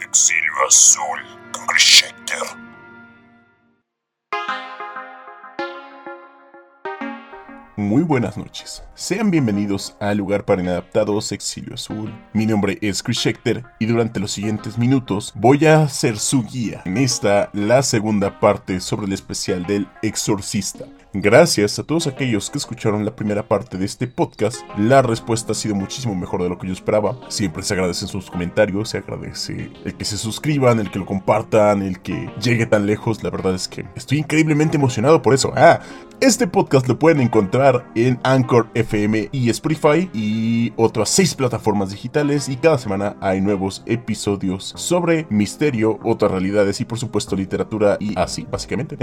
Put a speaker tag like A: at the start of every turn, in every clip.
A: Exilio Azul con Chris Schechter.
B: Muy buenas noches. Sean bienvenidos al lugar para inadaptados Exilio Azul. Mi nombre es Chris Schechter y durante los siguientes minutos voy a ser su guía en esta, la segunda parte sobre el especial del Exorcista. Gracias a todos aquellos que escucharon la primera parte de este podcast, la respuesta ha sido muchísimo mejor de lo que yo esperaba. Siempre se agradecen sus comentarios, se agradece el que se suscriban, el que lo compartan, el que llegue tan lejos. La verdad es que estoy increíblemente emocionado por eso. Ah, este podcast lo pueden encontrar en Anchor FM y Spotify y otras seis plataformas digitales y cada semana hay nuevos episodios sobre misterio, otras realidades y por supuesto literatura y así, básicamente.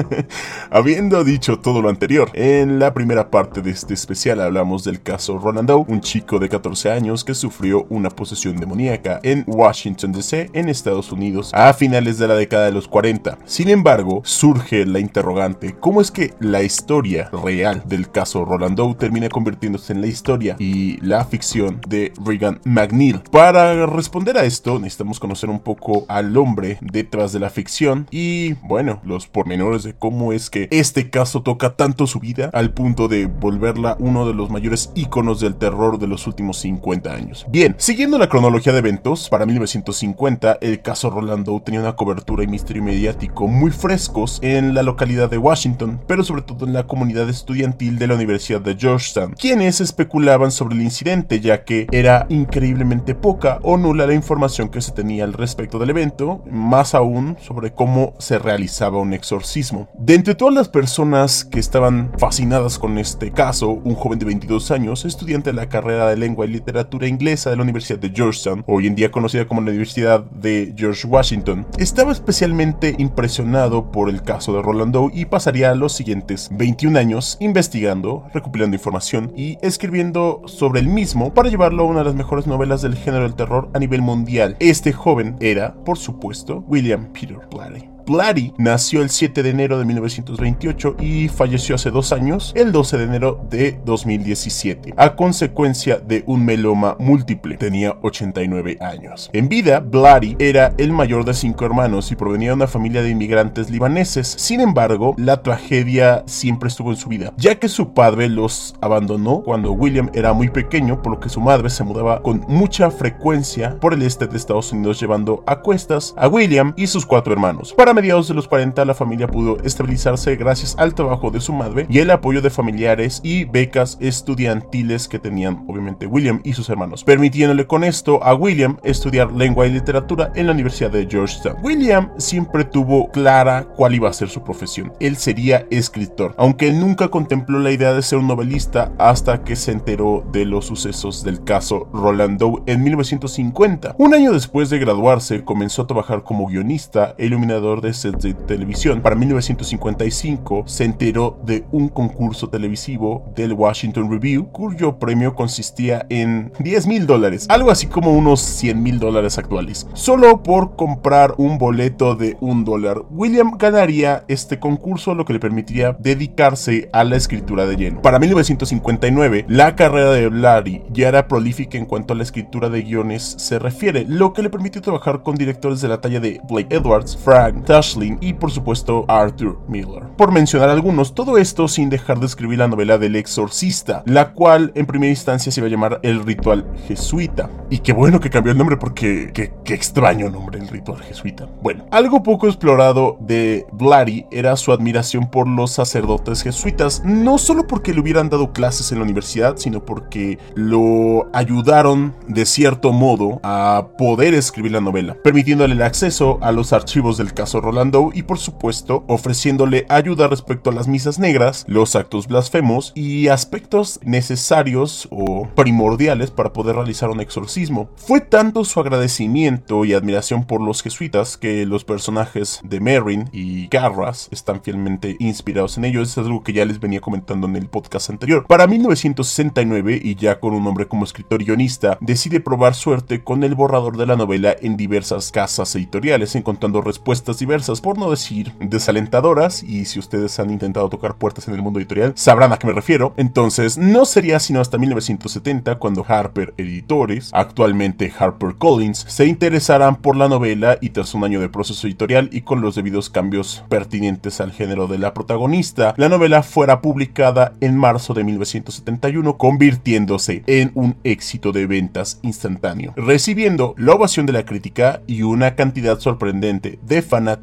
B: Habiendo dicho todo lo anterior, en la primera parte de este especial hablamos del caso Roland un chico de 14 años que sufrió una posesión demoníaca en Washington DC, en Estados Unidos, a finales de la década de los 40. Sin embargo, surge la interrogante, ¿cómo es que la historia real del caso Roland termina convirtiéndose en la historia y la ficción de Regan McNeil? Para responder a esto, necesitamos conocer un poco al hombre detrás de la ficción y, bueno, los pormenores de cómo es que este caso toca tanto su vida al punto de volverla uno de los mayores íconos del terror de los últimos 50 años. Bien, siguiendo la cronología de eventos, para 1950 el caso Roland Doe tenía una cobertura y misterio mediático muy frescos en la localidad de Washington, pero sobre todo en la comunidad estudiantil de la Universidad de Georgetown, quienes especulaban sobre el incidente ya que era increíblemente poca o nula la información que se tenía al respecto del evento, más aún sobre cómo se realizaba un exorcismo. De entre todas las personas que estaban fascinadas con este caso, un joven de 22 años, estudiante de la carrera de lengua y literatura inglesa de la Universidad de Georgetown, hoy en día conocida como la Universidad de George Washington, estaba especialmente impresionado por el caso de Roland Doe y pasaría los siguientes 21 años investigando, recopilando información y escribiendo sobre el mismo para llevarlo a una de las mejores novelas del género del terror a nivel mundial. Este joven era, por supuesto, William Peter Blatty. Blatty nació el 7 de enero de 1928 y falleció hace dos años, el 12 de enero de 2017, a consecuencia de un meloma múltiple. Tenía 89 años. En vida, Blatty era el mayor de cinco hermanos y provenía de una familia de inmigrantes libaneses. Sin embargo, la tragedia siempre estuvo en su vida, ya que su padre los abandonó cuando William era muy pequeño, por lo que su madre se mudaba con mucha frecuencia por el este de Estados Unidos llevando a cuestas a William y sus cuatro hermanos. Para mediados de los 40 la familia pudo estabilizarse gracias al trabajo de su madre y el apoyo de familiares y becas estudiantiles que tenían obviamente William y sus hermanos, permitiéndole con esto a William estudiar lengua y literatura en la Universidad de Georgetown. William siempre tuvo clara cuál iba a ser su profesión. Él sería escritor, aunque él nunca contempló la idea de ser un novelista hasta que se enteró de los sucesos del caso Roland Doe en 1950. Un año después de graduarse comenzó a trabajar como guionista e iluminador de de televisión. Para 1955 se enteró de un concurso televisivo del Washington Review, cuyo premio consistía en 10 mil dólares, algo así como unos 100 mil dólares actuales. Solo por comprar un boleto de un dólar, William ganaría este concurso, lo que le permitiría dedicarse a la escritura de lleno. Para 1959, la carrera de Blatty ya era prolífica en cuanto a la escritura de guiones se refiere, lo que le permitió trabajar con directores de la talla de Blake Edwards, Frank Tashlin y por supuesto Arthur Miller. Por mencionar algunos, todo esto sin dejar de escribir la novela del exorcista, la cual en primera instancia se iba a llamar El Ritual Jesuita. Y qué bueno que cambió el nombre porque qué, qué extraño nombre el Ritual Jesuita. Bueno, algo poco explorado de Blatty era su admiración por los sacerdotes jesuitas, no solo porque le hubieran dado clases en la universidad, sino porque lo ayudaron de cierto modo a poder escribir la novela, permitiéndole el acceso a los archivos del caso Roland Doe y por supuesto ofreciéndole ayuda respecto a las misas negras, los actos blasfemos y aspectos necesarios o primordiales para poder realizar un exorcismo. Fue tanto su agradecimiento y admiración por los jesuitas que los personajes de Merrin y Garras están fielmente inspirados en ellos, es algo que ya les venía comentando en el podcast anterior. Para 1969 y ya con un nombre como escritor y guionista, decide probar suerte con el borrador de la novela en diversas casas editoriales, encontrando respuestas diversas, por no decir desalentadoras, y si ustedes han intentado tocar puertas en el mundo editorial, sabrán a qué me refiero. Entonces, no sería sino hasta 1970 cuando Harper Editores, actualmente Harper Collins, se interesaran por la novela y tras un año de proceso editorial y con los debidos cambios pertinentes al género de la protagonista, la novela fuera publicada en marzo de 1971, convirtiéndose en un éxito de ventas instantáneo, recibiendo la ovación de la crítica y una cantidad sorprendente de fanáticos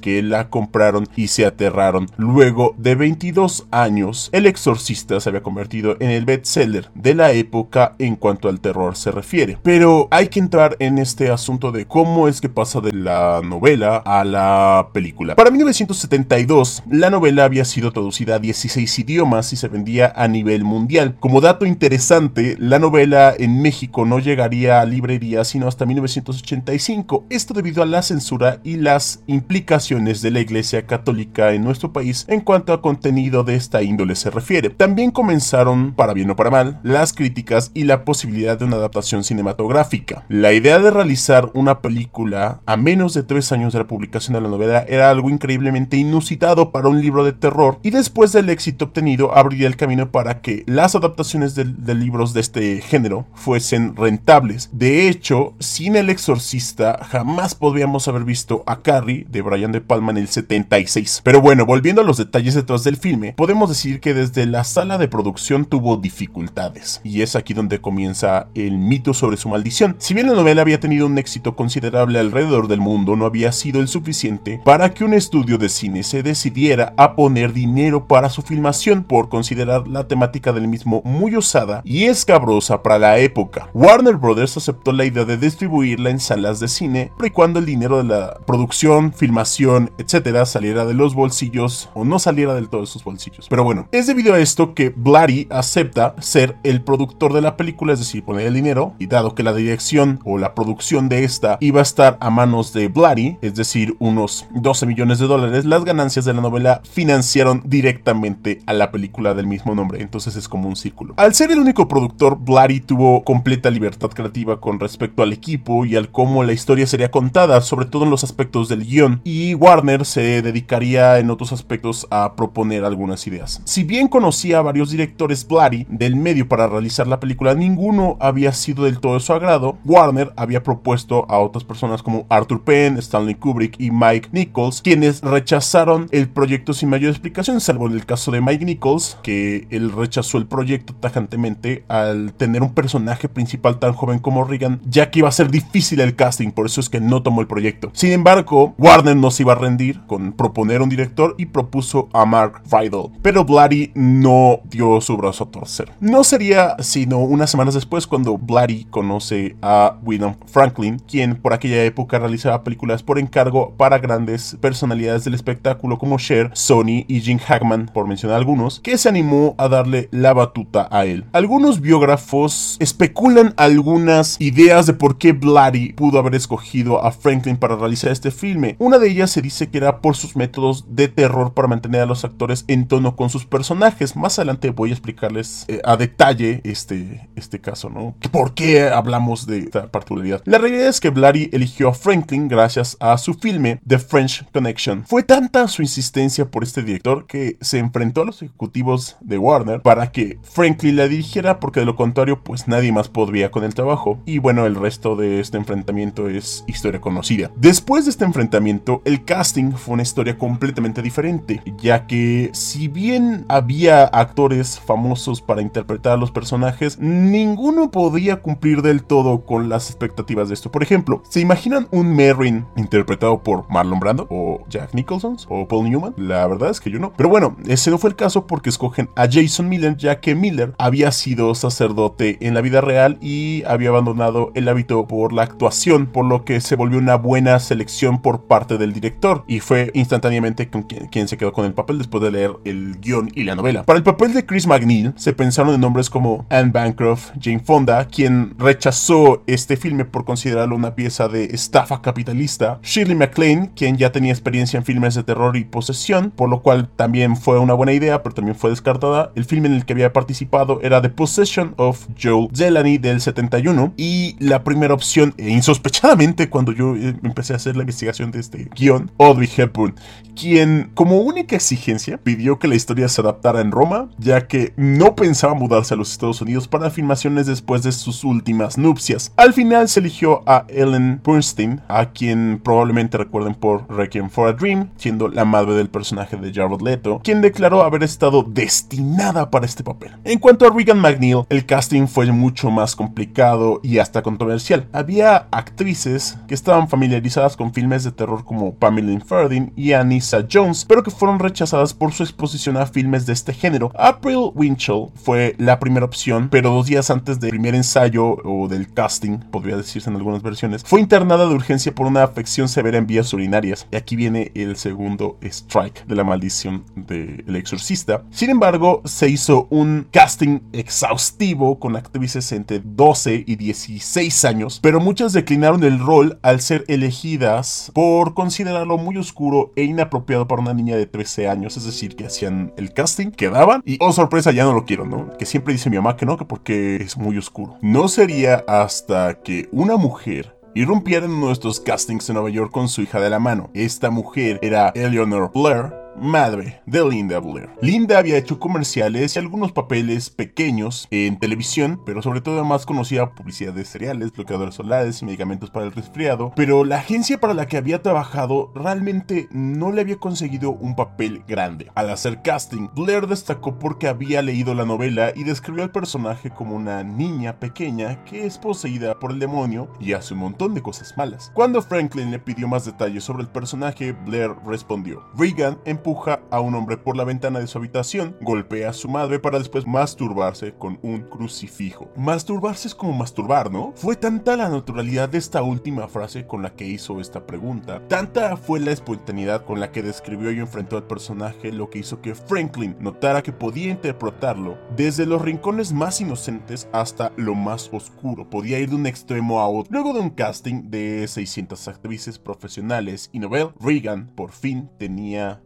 B: que la compraron y se aterraron. Luego de 22 años, El Exorcista se había convertido en el bestseller de la época en cuanto al terror se refiere. Pero hay que entrar en este asunto de cómo es que pasa de la novela a la película. Para 1972, la novela había sido traducida a 16 idiomas y se vendía a nivel mundial. Como dato interesante, la novela en México no llegaría a librerías sino hasta 1985. Esto debido a la censura y las implicaciones de la Iglesia Católica en nuestro país en cuanto a contenido de esta índole se refiere. También comenzaron, para bien o para mal, las críticas y la posibilidad de una adaptación cinematográfica. La idea de realizar una película a menos de tres años de la publicación de la novela era algo increíblemente inusitado para un libro de terror y después del éxito obtenido abriría el camino para que las adaptaciones de, de libros de este género fuesen rentables. De hecho, sin El Exorcista jamás podríamos haber visto a Carrie de Brian De Palma en el 76. Pero bueno, volviendo a los detalles detrás del filme, podemos decir que desde la sala de producción tuvo dificultades y es aquí donde comienza el mito sobre su maldición. Si bien la novela había tenido un éxito considerable alrededor del mundo, no había sido el suficiente para que un estudio de cine se decidiera a poner dinero para su filmación por considerar la temática del mismo muy osada y escabrosa para la época. Warner Brothers aceptó la idea de distribuirla en salas de cine, y cuando el dinero de la producción, filmación, etcétera, saliera de los bolsillos o no saliera del todo de sus bolsillos. Pero bueno, es debido a esto que Blatty acepta ser el productor de la película, es decir, poner el dinero, y dado que la dirección o la producción de esta iba a estar a manos de Blatty, es decir, unos 12 millones de dólares, las ganancias de la novela financiaron directamente a la película del mismo nombre, entonces es como un círculo. Al ser el único productor, Blatty tuvo completa libertad creativa con respecto al equipo y al cómo la historia sería contada, sobre todo en los aspectos del guion, y Warner se dedicaría en otros aspectos a proponer algunas ideas. Si bien conocía a varios directores Blatty del medio para realizar la película, ninguno había sido del todo de su agrado. Warner había propuesto a otras personas como Arthur Penn, Stanley Kubrick y Mike Nichols, quienes rechazaron el proyecto sin mayor explicación, salvo en el caso de Mike Nichols, que él rechazó el proyecto tajantemente al tener un personaje principal tan joven como Regan, ya que iba a ser difícil el casting, por eso es que no tomó el proyecto. Sin embargo, Warner no se iba a rendir con proponer un director y propuso a Mark Rydell, pero Blatty no dio su brazo a torcer. No sería sino unas semanas después cuando Blatty conoce a William Franklin, quien por aquella época realizaba películas por encargo para grandes personalidades del espectáculo como Cher, Sony y Jim Hackman, por mencionar algunos, que se animó a darle la batuta a él. Algunos biógrafos especulan algunas ideas de por qué Blatty pudo haber escogido a Franklin para realizar este filme. Una de ellas se dice que era por sus métodos de terror para mantener a los actores en tono con sus personajes. Más adelante voy a explicarles eh, a detalle este, este caso, ¿no? ¿Por qué hablamos de esta particularidad? La realidad es que Blatty eligió a Franklin gracias a su filme The French Connection. Fue tanta su insistencia por este director que se enfrentó a los ejecutivos de Warner para que Franklin la dirigiera porque de lo contrario pues nadie más podría con el trabajo. Y bueno, el resto de este enfrentamiento es historia conocida. Después de este enfrentamiento, el casting fue una historia completamente diferente, ya que si bien había actores famosos para interpretar a los personajes, ninguno podía cumplir del todo con las expectativas de esto. Por ejemplo, ¿se imaginan un Merrin interpretado por Marlon Brando o Jack Nicholson o Paul Newman? La verdad es que yo no. Pero bueno, ese no fue el caso porque escogen a Jason Miller, ya que Miller había sido sacerdote en la vida real y había abandonado el hábito por la actuación, por lo que se volvió una buena selección por parte del director y fue instantáneamente con quien, quien se quedó con el papel después de leer el guion y la novela. Para el papel de Chris McNeil se pensaron en nombres como Anne Bancroft, Jane Fonda, quien rechazó este filme por considerarlo una pieza de estafa capitalista, Shirley MacLaine, quien ya tenía experiencia en filmes de terror y posesión, por lo cual también fue una buena idea, pero también fue descartada. El filme en el que había participado era The Possession of Joe Zelany del 71 y la primera opción, e insospechadamente cuando yo eh, empecé a hacer la investigación de, este guion, Audrey Hepburn, quien como única exigencia pidió que la historia se adaptara en Roma, ya que no pensaba mudarse a los Estados Unidos para filmaciones después de sus últimas nupcias. Al final se eligió a Ellen Bernstein, a quien probablemente recuerden por Requiem for a Dream, siendo la madre del personaje de Jared Leto, quien declaró haber estado destinada para este papel. En cuanto a Regan McNeil, el casting fue mucho más complicado y hasta controversial. Había actrices que estaban familiarizadas con filmes de terror como Pamela Ferdin y Anissa Jones, pero que fueron rechazadas por su exposición a filmes de este género. April Winchell fue la primera opción, pero dos días antes del primer ensayo o del casting, podría decirse en algunas versiones, fue internada de urgencia por una afección severa en vías urinarias. Y aquí viene el segundo strike de la maldición del exorcista. Sin embargo, se hizo un casting exhaustivo con actrices entre 12 y 16 años, pero muchas declinaron el rol al ser elegidas por considerarlo muy oscuro e inapropiado para una niña de 13 años, es decir, que hacían el casting, quedaban y, oh sorpresa, ya no lo quiero, ¿no? Que siempre dice mi mamá que no, que porque es muy oscuro. No sería hasta que una mujer irrumpiera en nuestros castings en Nueva York con su hija de la mano. Esta mujer era Eleanor Blair, madre de Linda Blair. Linda había hecho comerciales y algunos papeles pequeños en televisión, pero sobre todo más conocía publicidad de cereales, bloqueadores solares y medicamentos para el resfriado, pero la agencia para la que había trabajado realmente no le había conseguido un papel grande. Al hacer casting, Blair destacó porque había leído la novela y describió al personaje como una niña pequeña que es poseída por el demonio y hace un montón de cosas malas. Cuando Franklin le pidió más detalles sobre el personaje, Blair respondió, Regan empuja a un hombre por la ventana de su habitación, golpea a su madre para después masturbarse con un crucifijo. Masturbarse es como masturbar, ¿no? Fue tanta la naturalidad de esta última frase con la que hizo esta pregunta, tanta fue la espontaneidad con la que describió y enfrentó al personaje lo que hizo que Franklin notara que podía interpretarlo desde los rincones más inocentes hasta lo más oscuro, podía ir de un extremo a otro. Luego de un casting de 600 actrices profesionales y novel, Regan por fin tenía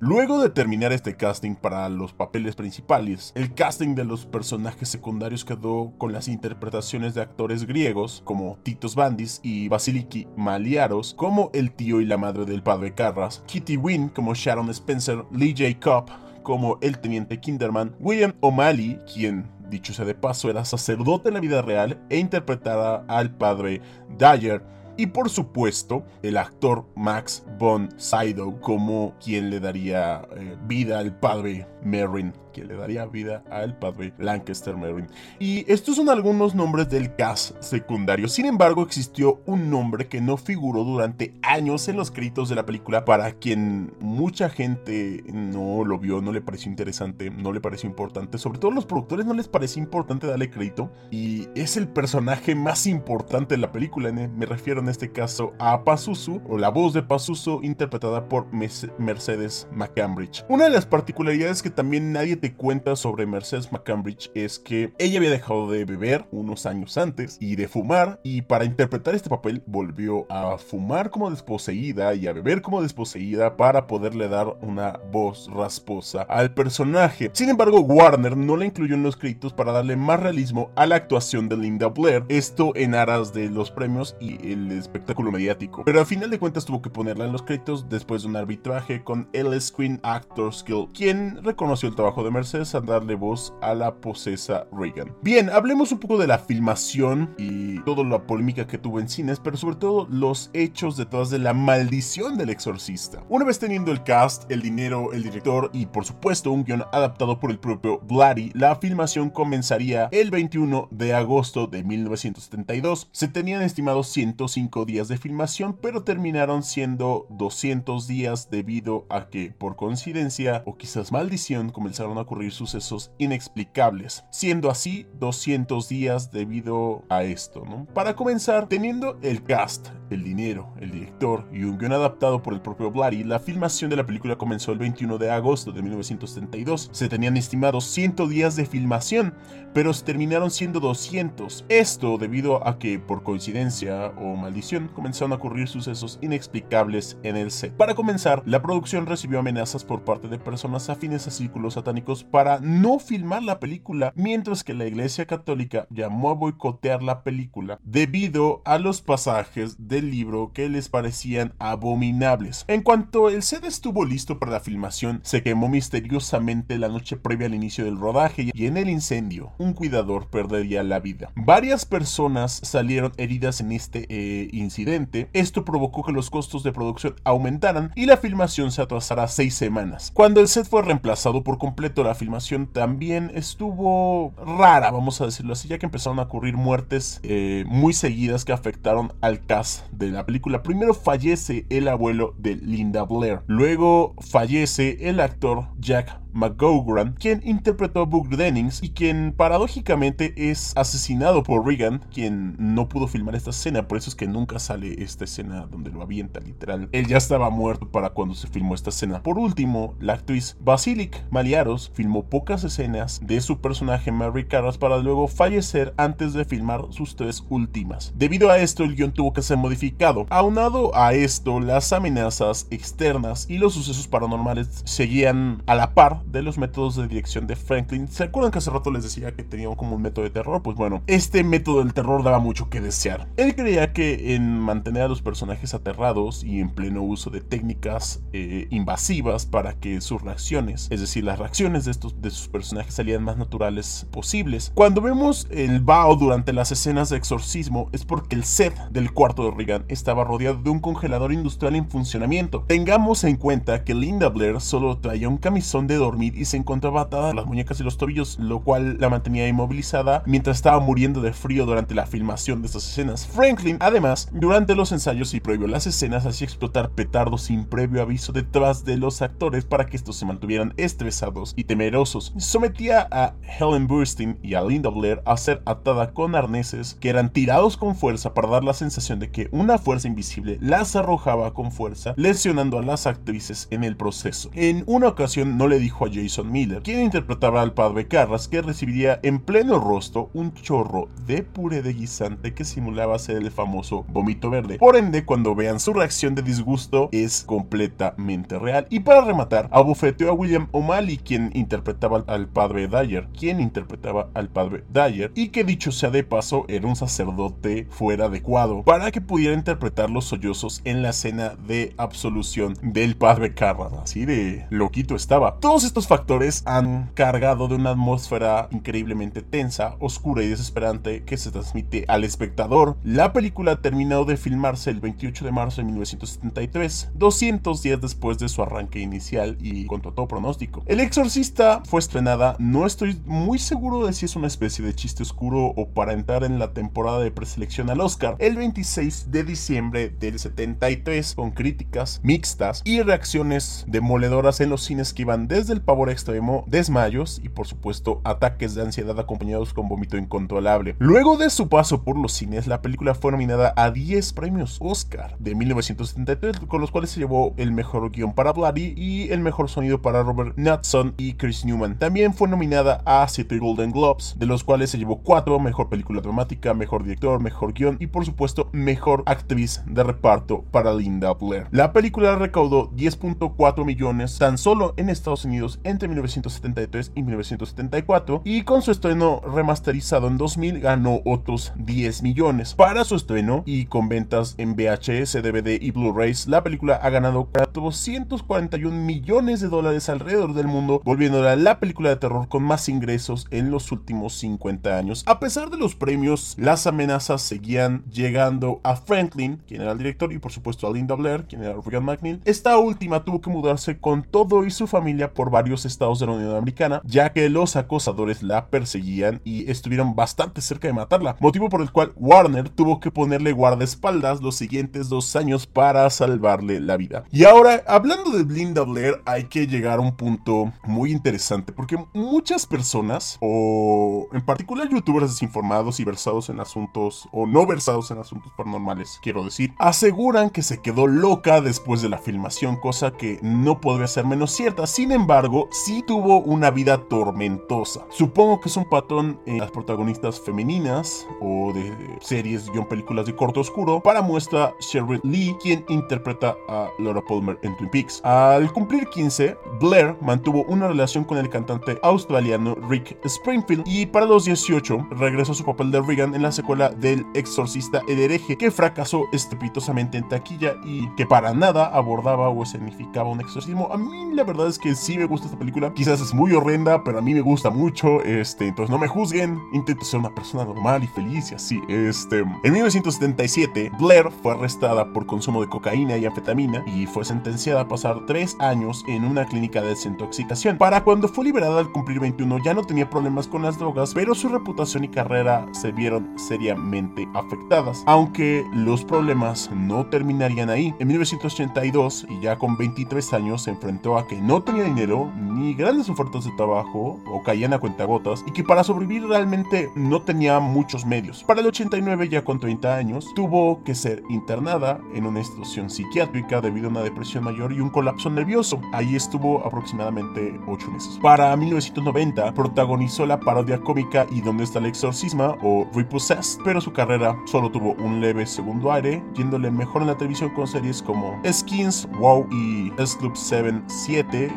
B: Luego de terminar este casting para los papeles principales, el casting de los personajes secundarios quedó con las interpretaciones de actores griegos como Titos Bandis y Basiliki Maliaros como el tío y la madre del padre Carras, Kitty Wynn como Sharon Spencer, Lee J. Cobb como el teniente Kinderman, William O'Malley, quien dicho sea de paso era sacerdote en la vida real e interpretara al padre Dyer, y por supuesto el actor Max von Sydow como quien le daría eh, vida al padre Merrin que le daría vida al padre Lancaster Merrin. Y estos son algunos nombres del cast secundario. Sin embargo, existió un nombre que no figuró durante años en los créditos de la película para quien mucha gente no lo vio, no le pareció interesante, no le pareció importante. Sobre todo a los productores no les pareció importante darle crédito. Y es el personaje más importante de la película. Me refiero en este caso a Pazuzu, o la voz de Pazuzu interpretada por Mercedes McCambridge. Una de las particularidades que también nadie te cuenta sobre Mercedes McCambridge es que ella había dejado de beber unos años antes y de fumar y para interpretar este papel volvió a fumar como desposeída y a beber como desposeída para poderle dar una voz rasposa al personaje. Sin embargo, Warner no la incluyó en los créditos para darle más realismo a la actuación de Linda Blair, esto en aras de los premios y el espectáculo mediático. Pero al final de cuentas tuvo que ponerla en los créditos después de un arbitraje con el Screen Actors Guild, quien reconoció el trabajo de Mercedes a darle voz a la posesa Reagan. Bien, hablemos un poco de la filmación y toda la polémica que tuvo en cines, pero sobre todo los hechos detrás de la maldición del exorcista. Una vez teniendo el cast, el dinero, el director y por supuesto un guion adaptado por el propio Bloody, la filmación comenzaría el 21 de agosto de 1972. Se tenían estimados 105 días de filmación, pero terminaron siendo 200 días debido a que, por coincidencia o quizás maldición, comenzaron a ocurrir sucesos inexplicables, siendo así 200 días debido a esto. Para comenzar, teniendo el cast, el dinero, el director y un guion adaptado por el propio Bloody, la filmación de la película comenzó el 21 de agosto de 1972. Se tenían estimados 100 días de filmación, pero se terminaron siendo 200. Esto debido a que, por coincidencia o maldición, comenzaron a ocurrir sucesos inexplicables en el set. Para comenzar, la producción recibió amenazas por parte de personas afines a círculos satánicos para no filmar la película, mientras que la Iglesia Católica llamó a boicotear la película debido a los pasajes del libro que les parecían abominables. En cuanto el set estuvo listo para la filmación, se quemó misteriosamente la noche previa al inicio del rodaje y en el incendio un cuidador perdería la vida. Varias personas salieron heridas en este eh, incidente. Esto provocó que los costos de producción aumentaran y la filmación se atrasara seis semanas. Cuando el set fue reemplazado por completo, la filmación también estuvo rara, vamos a decirlo así, ya que empezaron a ocurrir muertes eh, muy seguidas que afectaron al cast de la película. Primero fallece el abuelo de Linda Blair, luego fallece el actor Jack McGowan, quien interpretó a Book Dennings y quien paradójicamente es asesinado por Regan, quien no pudo filmar esta escena, por eso es que nunca sale esta escena donde lo avienta literal. Él ya estaba muerto para cuando se filmó esta escena. Por último, la actriz Basilic Maliaros filmó pocas escenas de su personaje Mary Carras para luego fallecer antes de filmar sus tres últimas. Debido a esto, el guion tuvo que ser modificado. Aunado a esto, las amenazas externas y los sucesos paranormales seguían a la par de los métodos de dirección de Franklin. ¿Se acuerdan que hace rato les decía que tenía como un método de terror? Pues bueno, este método del terror daba mucho que desear. Él creía que en mantener a los personajes aterrados y en pleno uso de técnicas eh, invasivas para que sus reacciones, es decir, las reacciones de, estos, de sus personajes salían más naturales posibles. Cuando vemos el Bao durante las escenas de exorcismo es porque el set del cuarto de Regan estaba rodeado de un congelador industrial en funcionamiento. Tengamos en cuenta que Linda Blair solo traía un camisón de dormir y se encontraba atada las muñecas y los tobillos, lo cual la mantenía inmovilizada mientras estaba muriendo de frío durante la filmación de estas escenas. Franklin, además, durante los ensayos y a las escenas, hacía explotar petardos sin previo aviso detrás de los actores para que estos se mantuvieran estresados y temerosos. Sometía a Helen Burstyn y a Linda Blair a ser atada con arneses que eran tirados con fuerza para dar la sensación de que una fuerza invisible las arrojaba con fuerza, lesionando a las actrices en el proceso. En una ocasión no le dijo Jason Miller, quien interpretaba al padre Carras, que recibiría en pleno rostro un chorro de puré de guisante que simulaba ser el famoso vómito verde. Por ende, cuando vean su reacción de disgusto, es completamente real. Y para rematar, abofeteó a William O'Malley, quien interpretaba al padre Dyer, quien interpretaba al padre Dyer, y que dicho sea de paso, era un sacerdote fuera adecuado para que pudiera interpretar los sollozos en la escena de absolución del padre Carras. Así de loquito estaba. Todos estos factores han cargado de una atmósfera increíblemente tensa, oscura y desesperante que se transmite al espectador. La película terminó de filmarse el 28 de marzo de 1973, 200 días después de su arranque inicial y contra todo pronóstico. El Exorcista fue estrenada, no estoy muy seguro de si es una especie de chiste oscuro o para entrar en la temporada de preselección al Oscar, el 26 de diciembre del 73, con críticas mixtas y reacciones demoledoras en los cines que iban desde el pavor extremo, desmayos y por supuesto ataques de ansiedad acompañados con vómito incontrolable. Luego de su paso por los cines, la película fue nominada a 10 premios Oscar de 1973, con los cuales se llevó el mejor guion para Bloody y el mejor sonido para Robert Knudson y Chris Newman. También fue nominada a 7 Golden Globes, de los cuales se llevó 4, mejor película dramática, mejor director, mejor guion y por supuesto mejor actriz de reparto para Linda Blair. La película recaudó 10.4 millones tan solo en Estados Unidos entre 1973 y 1974 y con su estreno remasterizado en 2000 ganó otros 10 millones. Para su estreno y con ventas en VHS, DVD y Blu-rays, la película ha ganado 241 millones de dólares alrededor del mundo, volviéndola la película de terror con más ingresos en los últimos 50 años. A pesar de los premios, las amenazas seguían llegando a Franklin, quien era el director, y por supuesto a Linda Blair, quien era Regan McNeil. Esta última tuvo que mudarse con todo y su familia por varios estados de la Unión Americana, ya que los acosadores la perseguían y estuvieron bastante cerca de matarla, motivo por el cual Warner tuvo que ponerle guardaespaldas los siguientes dos años para salvarle la vida. Y ahora, hablando de Linda Blair, hay que llegar a un punto muy interesante, porque muchas personas, o en particular youtubers desinformados y versados en asuntos, o no versados en asuntos paranormales, quiero decir, aseguran que se quedó loca después de la filmación, cosa que no podría ser menos cierta. Sin embargo, embargo, sí tuvo una vida tormentosa. Supongo que es un patrón en las protagonistas femeninas o de series y películas de corto oscuro. Para muestra, Sherry Lee, quien interpreta a Laura Palmer en Twin Peaks. Al cumplir 15, Blair mantuvo una relación con el cantante australiano Rick Springfield y para los 18 regresó a su papel de Regan en la secuela del Exorcista el hereje que fracasó estrepitosamente en taquilla y que para nada abordaba o escenificaba un exorcismo. A mí la verdad es que sí me gusta esta película. Quizás es muy horrenda, pero a mí me gusta mucho. Este, entonces no me juzguen. Intento ser una persona normal y feliz y así. Este, en 1977, Blair fue arrestada por consumo de cocaína y anfetamina y fue sentenciada a pasar tres años en una clínica de desintoxicación. Para cuando fue liberada al cumplir 21 ya no tenía problemas con las drogas, pero su reputación y carrera se vieron seriamente afectadas. Aunque los problemas no terminarían ahí. En 1982, y ya con 23 años, se enfrentó a que no tenía dinero ni grandes ofertas de trabajo o caían a cuentagotas y que para sobrevivir realmente no tenía muchos medios. Para el 89, ya con 30 años, tuvo que ser internada en una institución psiquiátrica debido a una depresión mayor y un colapso nervioso. Ahí estuvo aproximadamente 8 meses. Para 1990, protagonizó la parodia cómica ¿Y dónde está el exorcisma? o Repossessed, pero su carrera solo tuvo un leve segundo aire, yéndole mejor en la televisión con series como Skins, Wow y S-Club 7 7,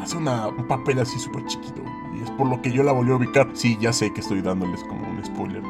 B: hace una, un papel así súper chiquito. Y es por lo que yo la volví a ubicar. Sí, ya sé que estoy dándoles como un spoiler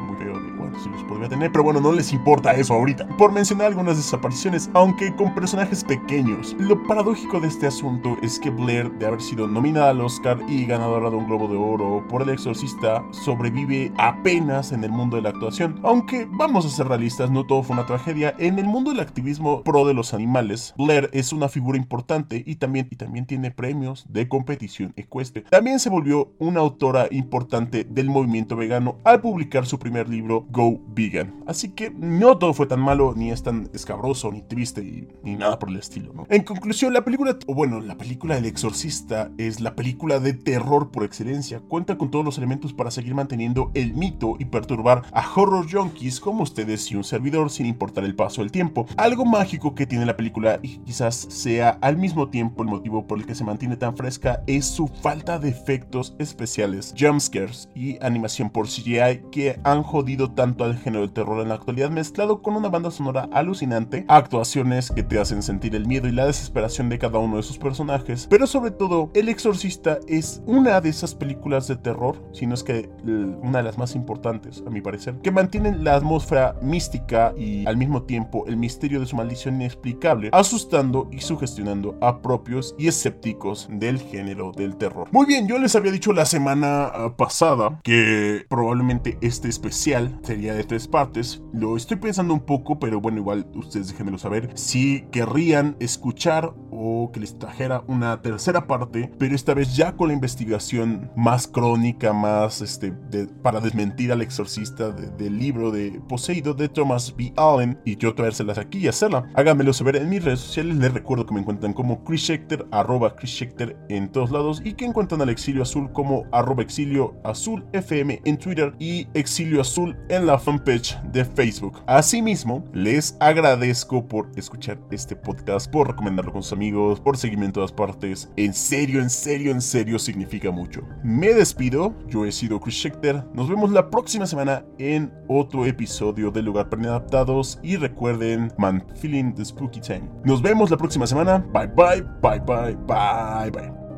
B: de cuántos los podría tener, pero bueno, no les importa eso ahorita. Por mencionar algunas desapariciones, aunque con personajes pequeños. Lo paradójico de este asunto es que Blair, de haber sido nominada al Oscar y ganadora de un Globo de Oro por El Exorcista, sobrevive apenas en el mundo de la actuación. Aunque vamos a ser realistas, no todo fue una tragedia. En el mundo del activismo pro de los animales, Blair es una figura importante y también, y también tiene premios de competición ecuestre. También se volvió una autora importante del movimiento vegano al publicar su primer libro, Go Vegan. Así que no todo fue tan malo, ni es tan escabroso, ni triste, ni nada por el estilo. En conclusión, la película, o bueno, la película El Exorcista es la película de terror por excelencia. Cuenta con todos los elementos para seguir manteniendo el mito y perturbar a horror junkies como ustedes y un servidor sin importar el paso del tiempo. Algo mágico que tiene la película y quizás sea al mismo tiempo el motivo por el que se mantiene tan fresca es su falta de efectos especiales, jumpscares y animación por CGI que han jodido tanto al género del terror en la actualidad mezclado con una banda sonora alucinante, actuaciones que te hacen sentir el miedo y la desesperación de cada uno de sus personajes, pero sobre todo El Exorcista es una de esas películas de terror, si no es que una de las más importantes a mi parecer, que mantienen la atmósfera mística y al mismo tiempo el misterio de su maldición inexplicable, asustando y sugestionando a propios y escépticos del género del terror. Muy bien, yo les había dicho la semana ah, pasada que probablemente este especial sería de tres partes. Lo estoy pensando un poco, pero bueno, igual ustedes déjenmelo saber si querrían escuchar o que les trajera una tercera parte, pero esta vez ya con la investigación más crónica, más este, para desmentir al exorcista del libro de Poseído de Thomas B. Allen y yo traérselas aquí y hacerla. Háganmelo saber en mis redes sociales. Les recuerdo que me encuentran como Chris Schechter, arroba Chris Schechter en todos lados y que encuentran al Exilio Azul como arroba Exilio Azul FM en Twitter y Exilio Azul en la fanpage de Facebook. Asimismo, les agradezco por escuchar este podcast, por recomendarlo con sus amigos, por seguirme en todas partes. En serio, en serio, en serio significa mucho. Me despido, yo he sido Chris Schechter. Nos vemos la próxima semana en otro episodio de Lugar para Inadaptados y recuerden, man, feeling the spooky time. Nos vemos la próxima semana. Bye bye, bye bye, bye bye.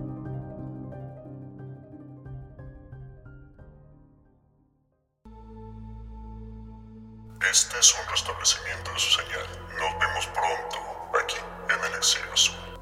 A: Este es un restablecimiento de su señal. Nos vemos pronto aquí en el Exilio Azul.